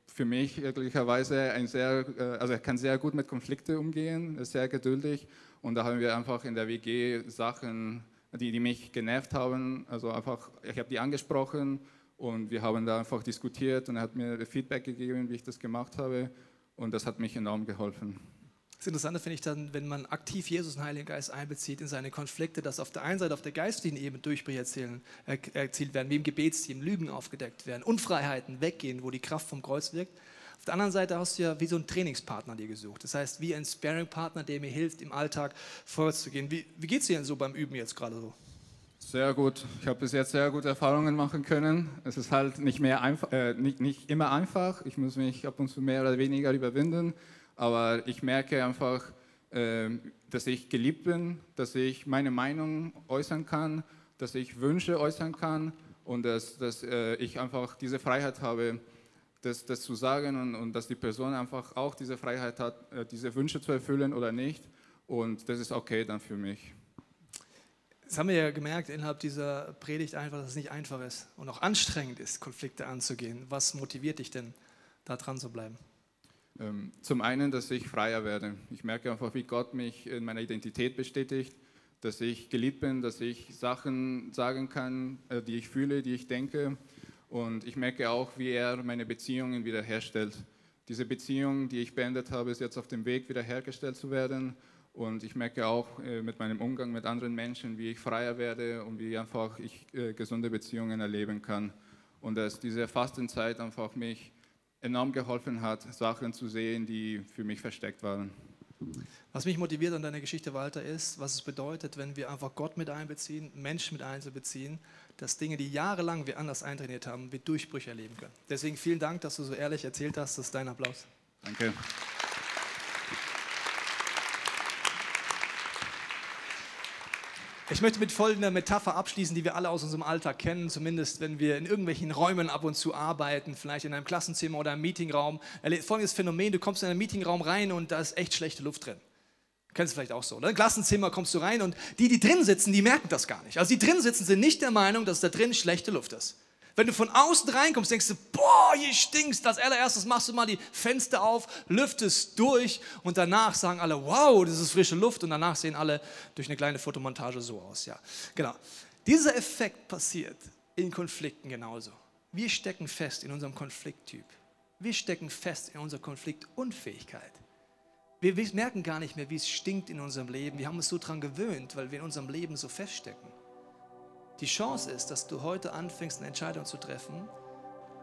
für mich glücklicherweise ein sehr, also er kann sehr gut mit Konflikten umgehen, ist sehr geduldig. Und da haben wir einfach in der WG Sachen, die, die mich genervt haben, also einfach, ich habe die angesprochen und wir haben da einfach diskutiert und er hat mir Feedback gegeben, wie ich das gemacht habe. Und das hat mich enorm geholfen. Das Interessante finde ich dann, wenn man aktiv Jesus und Heiligen Geist einbezieht in seine Konflikte, dass auf der einen Seite auf der geistlichen Ebene Durchbrüche erzielen, äh, erzielt werden, wie im Gebetsteam, Lügen aufgedeckt werden, Unfreiheiten weggehen, wo die Kraft vom Kreuz wirkt. Auf der anderen Seite hast du ja wie so einen Trainingspartner dir gesucht. Das heißt, wie ein Sparing-Partner, der mir hilft, im Alltag vorwärts zu gehen. Wie, wie geht es dir denn so beim Üben jetzt gerade so? Sehr gut. Ich habe bis jetzt sehr gute Erfahrungen machen können. Es ist halt nicht, mehr äh, nicht, nicht immer einfach. Ich muss mich ab und zu mehr oder weniger überwinden. Aber ich merke einfach, äh, dass ich geliebt bin, dass ich meine Meinung äußern kann, dass ich Wünsche äußern kann und dass, dass äh, ich einfach diese Freiheit habe, das, das zu sagen und, und, dass die Person einfach auch diese Freiheit hat, äh, diese Wünsche zu erfüllen oder nicht. Und das ist okay dann für mich. Das haben wir ja gemerkt innerhalb dieser Predigt einfach, dass es nicht einfach ist und auch anstrengend ist, Konflikte anzugehen. Was motiviert dich denn, da dran zu bleiben? Ähm, zum einen, dass ich freier werde. Ich merke einfach, wie Gott mich in meiner Identität bestätigt, dass ich geliebt bin, dass ich Sachen sagen kann, äh, die ich fühle, die ich denke. Und ich merke auch, wie er meine Beziehungen wiederherstellt. Diese Beziehung, die ich beendet habe, ist jetzt auf dem Weg, wiederhergestellt zu werden. Und ich merke auch äh, mit meinem Umgang mit anderen Menschen, wie ich freier werde und wie einfach ich äh, gesunde Beziehungen erleben kann. Und dass diese Fastenzeit einfach mich enorm geholfen hat, Sachen zu sehen, die für mich versteckt waren. Was mich motiviert an deiner Geschichte, Walter, ist, was es bedeutet, wenn wir einfach Gott mit einbeziehen, Menschen mit einzubeziehen, dass Dinge, die jahrelang wir anders eintrainiert haben, wir Durchbrüche erleben können. Deswegen vielen Dank, dass du so ehrlich erzählt hast. Das ist dein Applaus. Danke. Ich möchte mit folgender Metapher abschließen, die wir alle aus unserem Alltag kennen, zumindest wenn wir in irgendwelchen Räumen ab und zu arbeiten, vielleicht in einem Klassenzimmer oder einem Meetingraum. Folgendes Phänomen, du kommst in einen Meetingraum rein und da ist echt schlechte Luft drin. Kennst du vielleicht auch so, oder? Im Klassenzimmer kommst du rein und die, die drin sitzen, die merken das gar nicht. Also die drin sitzen, sind nicht der Meinung, dass da drin schlechte Luft ist. Wenn du von außen reinkommst, denkst du, boah, hier stinkt. Als allererstes machst du mal die Fenster auf, lüftest durch und danach sagen alle, wow, das ist frische Luft und danach sehen alle durch eine kleine Fotomontage so aus. Ja, genau. Dieser Effekt passiert in Konflikten genauso. Wir stecken fest in unserem Konflikttyp. Wir stecken fest in unserer Konfliktunfähigkeit. Wir merken gar nicht mehr, wie es stinkt in unserem Leben. Wir haben uns so daran gewöhnt, weil wir in unserem Leben so feststecken. Die Chance ist, dass du heute anfängst, eine Entscheidung zu treffen,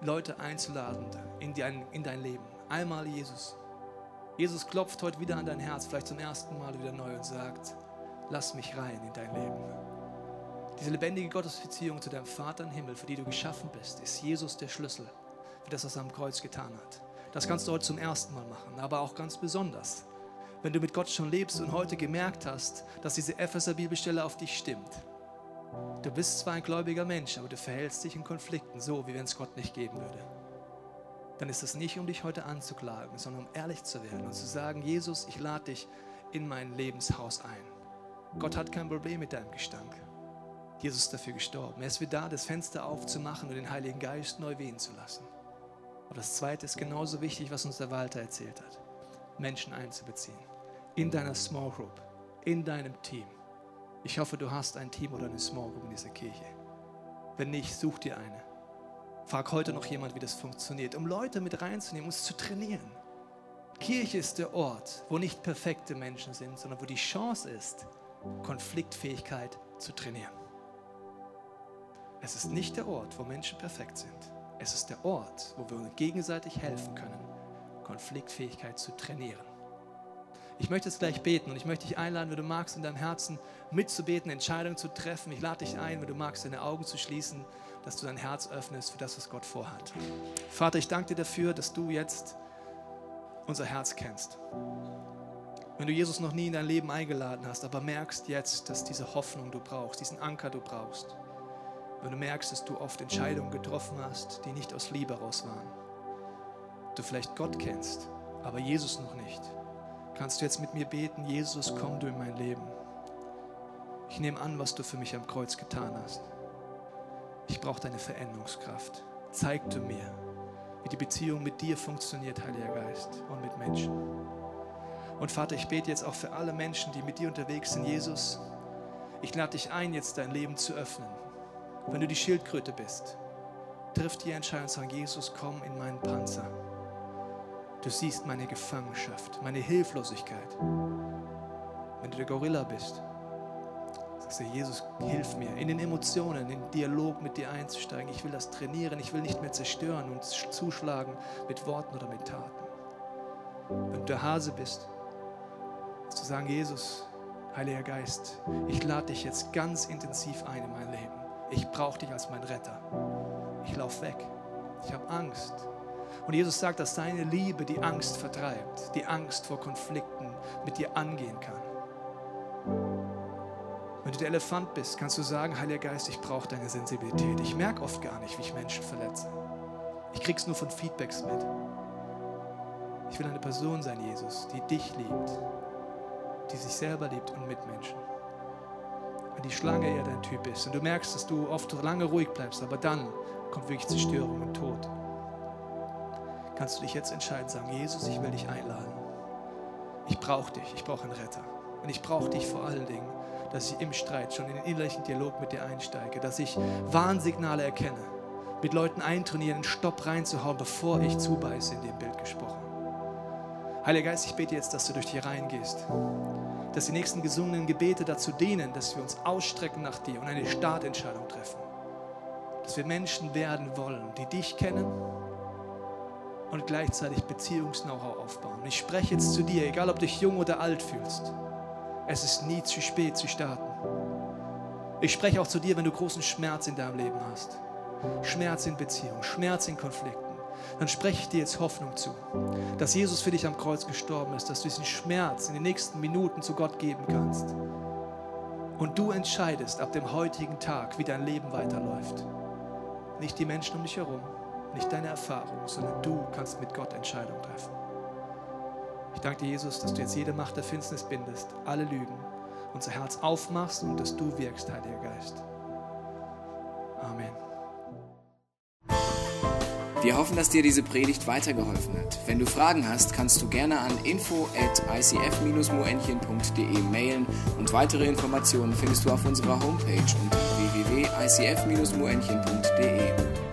Leute einzuladen in dein, in dein Leben. Einmal Jesus. Jesus klopft heute wieder an dein Herz, vielleicht zum ersten Mal wieder neu und sagt, lass mich rein in dein Leben. Diese lebendige Gottesbeziehung zu deinem Vater im Himmel, für die du geschaffen bist, ist Jesus der Schlüssel für das, was er am Kreuz getan hat. Das kannst du heute zum ersten Mal machen, aber auch ganz besonders, wenn du mit Gott schon lebst und heute gemerkt hast, dass diese Epheser-Bibelstelle auf dich stimmt Du bist zwar ein gläubiger Mensch, aber du verhältst dich in Konflikten so, wie wenn es Gott nicht geben würde. Dann ist es nicht, um dich heute anzuklagen, sondern um ehrlich zu werden und zu sagen, Jesus, ich lade dich in mein Lebenshaus ein. Gott hat kein Problem mit deinem Gestank. Jesus ist dafür gestorben. Er ist wieder da, das Fenster aufzumachen und den Heiligen Geist neu wehen zu lassen. Aber das Zweite ist genauso wichtig, was uns der Walter erzählt hat. Menschen einzubeziehen. In deiner Small Group, in deinem Team. Ich hoffe, du hast ein Team oder eine Small Group in dieser Kirche. Wenn nicht, such dir eine. Frag heute noch jemand, wie das funktioniert, um Leute mit reinzunehmen, es zu trainieren. Kirche ist der Ort, wo nicht perfekte Menschen sind, sondern wo die Chance ist, Konfliktfähigkeit zu trainieren. Es ist nicht der Ort, wo Menschen perfekt sind. Es ist der Ort, wo wir uns gegenseitig helfen können, Konfliktfähigkeit zu trainieren. Ich möchte jetzt gleich beten und ich möchte dich einladen, wenn du magst, in deinem Herzen mitzubeten, Entscheidungen zu treffen. Ich lade dich ein, wenn du magst, deine Augen zu schließen, dass du dein Herz öffnest für das, was Gott vorhat. Vater, ich danke dir dafür, dass du jetzt unser Herz kennst. Wenn du Jesus noch nie in dein Leben eingeladen hast, aber merkst jetzt, dass diese Hoffnung du brauchst, diesen Anker du brauchst. Wenn du merkst, dass du oft Entscheidungen getroffen hast, die nicht aus Liebe raus waren. Du vielleicht Gott kennst, aber Jesus noch nicht kannst du jetzt mit mir beten, Jesus, komm du in mein Leben. Ich nehme an, was du für mich am Kreuz getan hast. Ich brauche deine Veränderungskraft. Zeig du mir, wie die Beziehung mit dir funktioniert, Heiliger Geist, und mit Menschen. Und Vater, ich bete jetzt auch für alle Menschen, die mit dir unterwegs sind, Jesus. Ich lade dich ein, jetzt dein Leben zu öffnen. Wenn du die Schildkröte bist, triff die Entscheidung und sag, Jesus, komm in meinen Panzer. Du siehst meine Gefangenschaft, meine Hilflosigkeit. Wenn du der Gorilla bist, sagst du, Jesus, hilf mir, in den Emotionen, in den Dialog mit dir einzusteigen. Ich will das trainieren, ich will nicht mehr zerstören und zuschlagen mit Worten oder mit Taten. Wenn du der Hase bist, zu sagen, Jesus, Heiliger Geist, ich lade dich jetzt ganz intensiv ein in mein Leben. Ich brauche dich als mein Retter. Ich laufe weg. Ich habe Angst. Und Jesus sagt, dass seine Liebe die Angst vertreibt, die Angst vor Konflikten mit dir angehen kann. Wenn du der Elefant bist, kannst du sagen, Heiliger Geist, ich brauche deine Sensibilität. Ich merke oft gar nicht, wie ich Menschen verletze. Ich krieg's nur von Feedbacks mit. Ich will eine Person sein, Jesus, die dich liebt, die sich selber liebt und Mitmenschen. Wenn die Schlange eher dein Typ ist und du merkst, dass du oft lange ruhig bleibst, aber dann kommt wirklich Zerstörung und Tod kannst du dich jetzt entscheiden, sagen, Jesus, ich will dich einladen. Ich brauche dich, ich brauche einen Retter. Und ich brauche dich vor allen Dingen, dass ich im Streit schon in den innerlichen Dialog mit dir einsteige, dass ich Warnsignale erkenne, mit Leuten eintrainieren, einen Stopp reinzuhauen, bevor ich zubeiße, in dem Bild gesprochen. Heiliger Geist, ich bete jetzt, dass du durch die Reihen gehst, dass die nächsten gesungenen Gebete dazu dienen, dass wir uns ausstrecken nach dir und eine Startentscheidung treffen. Dass wir Menschen werden wollen, die dich kennen und gleichzeitig Beziehungs-Know-how aufbauen. Ich spreche jetzt zu dir, egal ob du dich jung oder alt fühlst. Es ist nie zu spät zu starten. Ich spreche auch zu dir, wenn du großen Schmerz in deinem Leben hast. Schmerz in Beziehungen, Schmerz in Konflikten. Dann spreche ich dir jetzt Hoffnung zu, dass Jesus für dich am Kreuz gestorben ist, dass du diesen Schmerz in den nächsten Minuten zu Gott geben kannst. Und du entscheidest ab dem heutigen Tag, wie dein Leben weiterläuft. Nicht die Menschen um dich herum, nicht deine Erfahrung, sondern du kannst mit Gott Entscheidungen treffen. Ich danke dir, Jesus, dass du jetzt jede Macht der Finsternis bindest, alle Lügen, unser Herz aufmachst und dass du wirkst, Heiliger Geist. Amen. Wir hoffen, dass dir diese Predigt weitergeholfen hat. Wenn du Fragen hast, kannst du gerne an info at icf-moenchen.de mailen und weitere Informationen findest du auf unserer Homepage unter www.icf-moenchen.de.